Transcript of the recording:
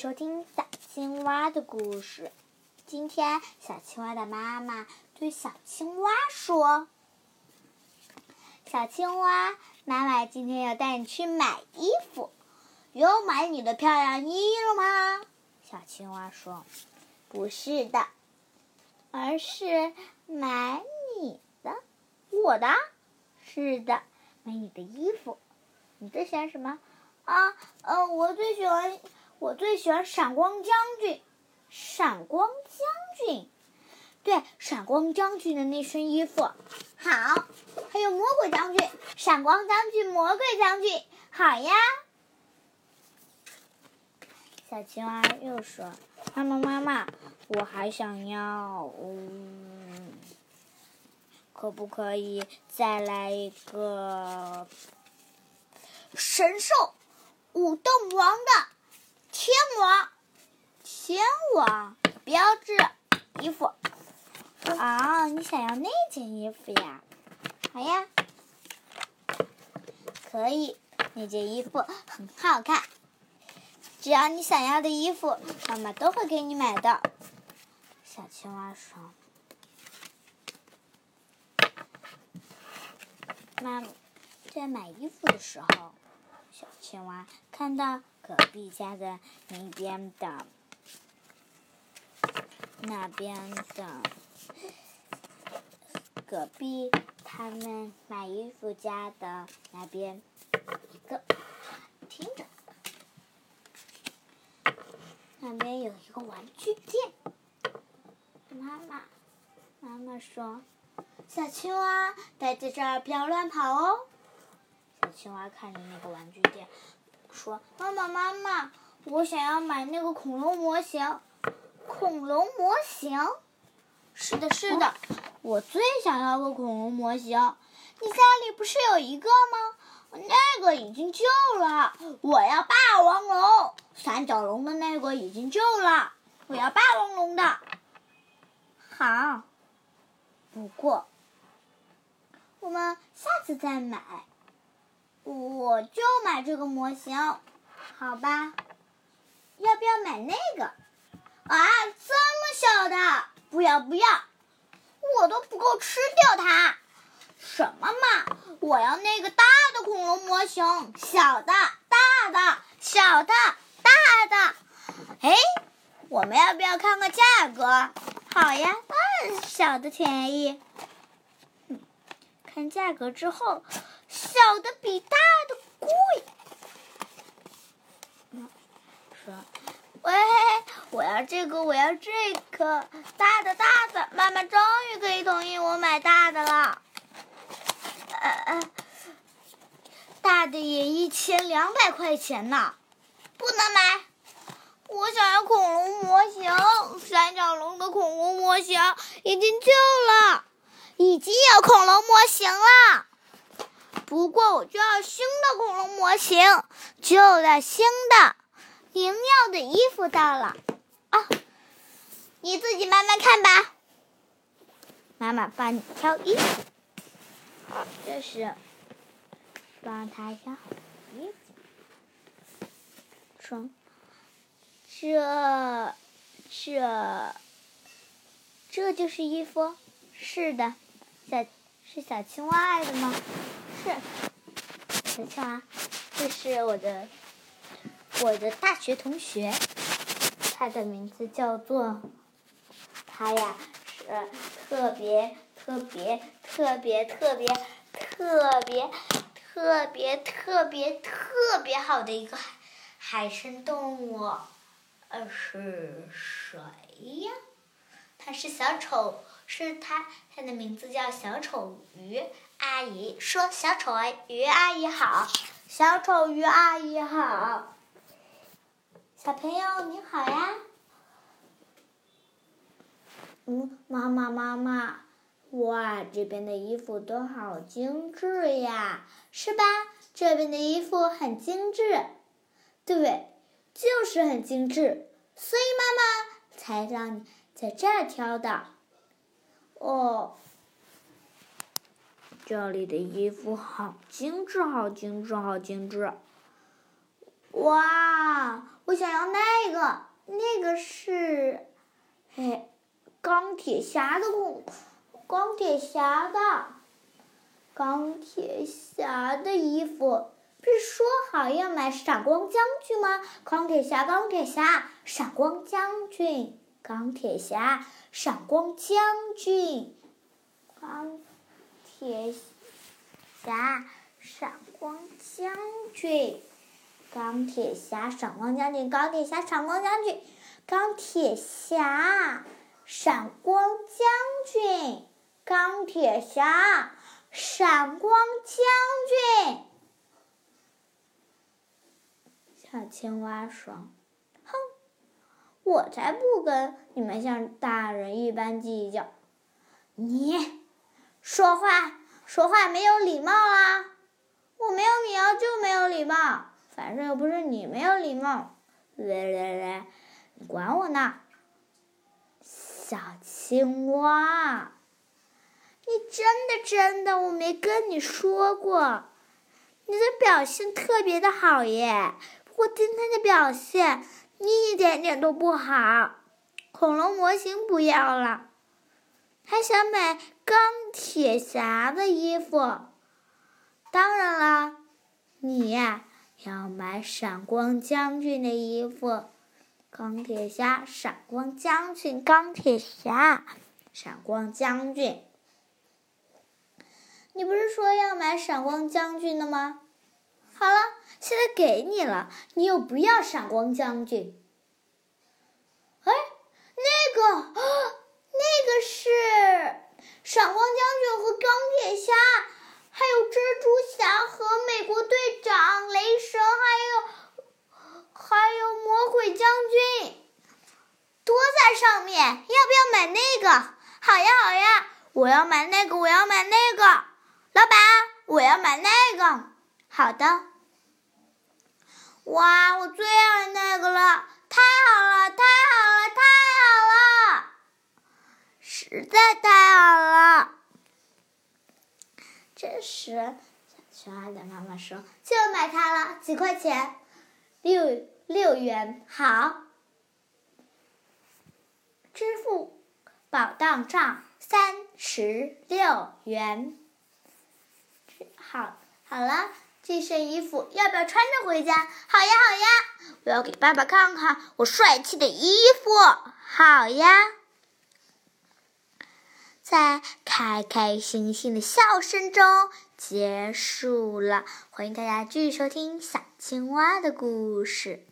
收听小青蛙的故事。今天，小青蛙的妈妈对小青蛙说：“小青蛙，妈妈今天要带你去买衣服，有买你的漂亮衣了吗？”小青蛙说：“不是的，而是买你的，我的，是的，买你的衣服。你最喜欢什么？啊，呃，我最喜欢。”我最喜欢闪光将军，闪光将军，对，闪光将军的那身衣服好，还有魔鬼将军，闪光将军，魔鬼将军，好呀。小青蛙又说：“妈妈，妈妈，我还想要，嗯，可不可以再来一个神兽舞动王的？”天王，天王标志衣服啊！你想要那件衣服呀？好呀，可以，那件衣服很好看。只要你想要的衣服，妈妈都会给你买的。小青蛙说：“妈，在买衣服的时候，小青蛙看到。”隔壁家的那边的，那边的，隔壁他们买衣服家的那边一个听着，那边有一个玩具店。妈妈，妈妈说：“小青蛙待在这儿不要乱跑哦。”小青蛙看着那个玩具店。说：“妈妈，妈妈，我想要买那个恐龙模型。恐龙模型？是的，是的，我最想要个恐龙模型。你家里不是有一个吗？那个已经旧了。我要霸王龙，三角龙的那个已经旧了。我要霸王龙的。好，不过我们下次再买。”我就买这个模型，好吧？要不要买那个？啊，这么小的，不要不要，我都不够吃掉它。什么嘛！我要那个大的恐龙模型，小的、大的、小的、大的。哎，我们要不要看看价格？好呀，当然小的便宜。看价格之后。小的比大的贵。说，喂，我要这个，我要这个，大的，大的，妈妈终于可以同意我买大的了。呃呃，大的也一千两百块钱呢，不能买。我想要恐龙模型，三角龙的恐龙模型已经旧了，已经有恐龙模型了。不过我就要新的恐龙模型，旧的新的，明亮的衣服到了啊！你自己慢慢看吧。妈妈帮你挑衣服，这是帮他挑衣服。说，这这这就是衣服，是的，小是小青蛙爱的吗？是，小青蛙，这是我的我的大学同学，他的名字叫做，他呀是特别特别特别特别特别特别特别特别好的一个海海生动物，呃是谁呀？他是小丑，是他，他的名字叫小丑鱼。阿姨说：“小丑鱼阿姨好，小丑鱼阿姨好，小朋友你好呀。”嗯，妈妈妈妈，哇，这边的衣服都好精致呀，是吧？这边的衣服很精致，对，就是很精致，所以妈妈才让你在这儿挑的。哦。这里的衣服好精致，好精致，好精致。哇，我想要那个，那个是，嘿，钢铁侠的，钢铁侠的，钢铁侠的衣服，不是说好要买闪光将军吗？钢铁侠，钢铁侠，闪光将军，钢铁侠，闪光将军，钢铁侠，闪光将军。钢铁侠，闪光将军，钢铁侠，闪光将军，钢铁侠，闪光将军，钢铁侠，闪光将军。小青蛙说：“哼，我才不跟你们像大人一般计较。你说话说话没有礼貌啊！我没有礼貌就没有礼貌。”反正又不是你没有礼貌，来来来，你管我呢？小青蛙，你真的真的我没跟你说过，你的表现特别的好耶。不过今天的表现你一点点都不好，恐龙模型不要了，还想买钢铁侠的衣服。当然啦，你呀。要买闪光将军的衣服，钢铁侠，闪光将军，钢铁侠，闪光将军。你不是说要买闪光将军的吗？好了，现在给你了，你又不要闪光将军。哎，那个，个是闪光将军和钢铁侠。还有蜘蛛侠和美国队长、雷神，还有还有魔鬼将军，都在上面。要不要买那个？好呀，好呀，我要买那个，我要买那个。老板，我要买那个。好的。哇，我最爱那个了！太好了，太好了，太好了！实在太好了。这时，小青蛙的妈妈说：“就买它了，几块钱？六六元，好。支付宝到账三十六元。好，好了，这身衣服要不要穿着回家？好呀，好呀，我要给爸爸看看我帅气的衣服。好呀。”在开开心心的笑声中结束了。欢迎大家继续收听小青蛙的故事。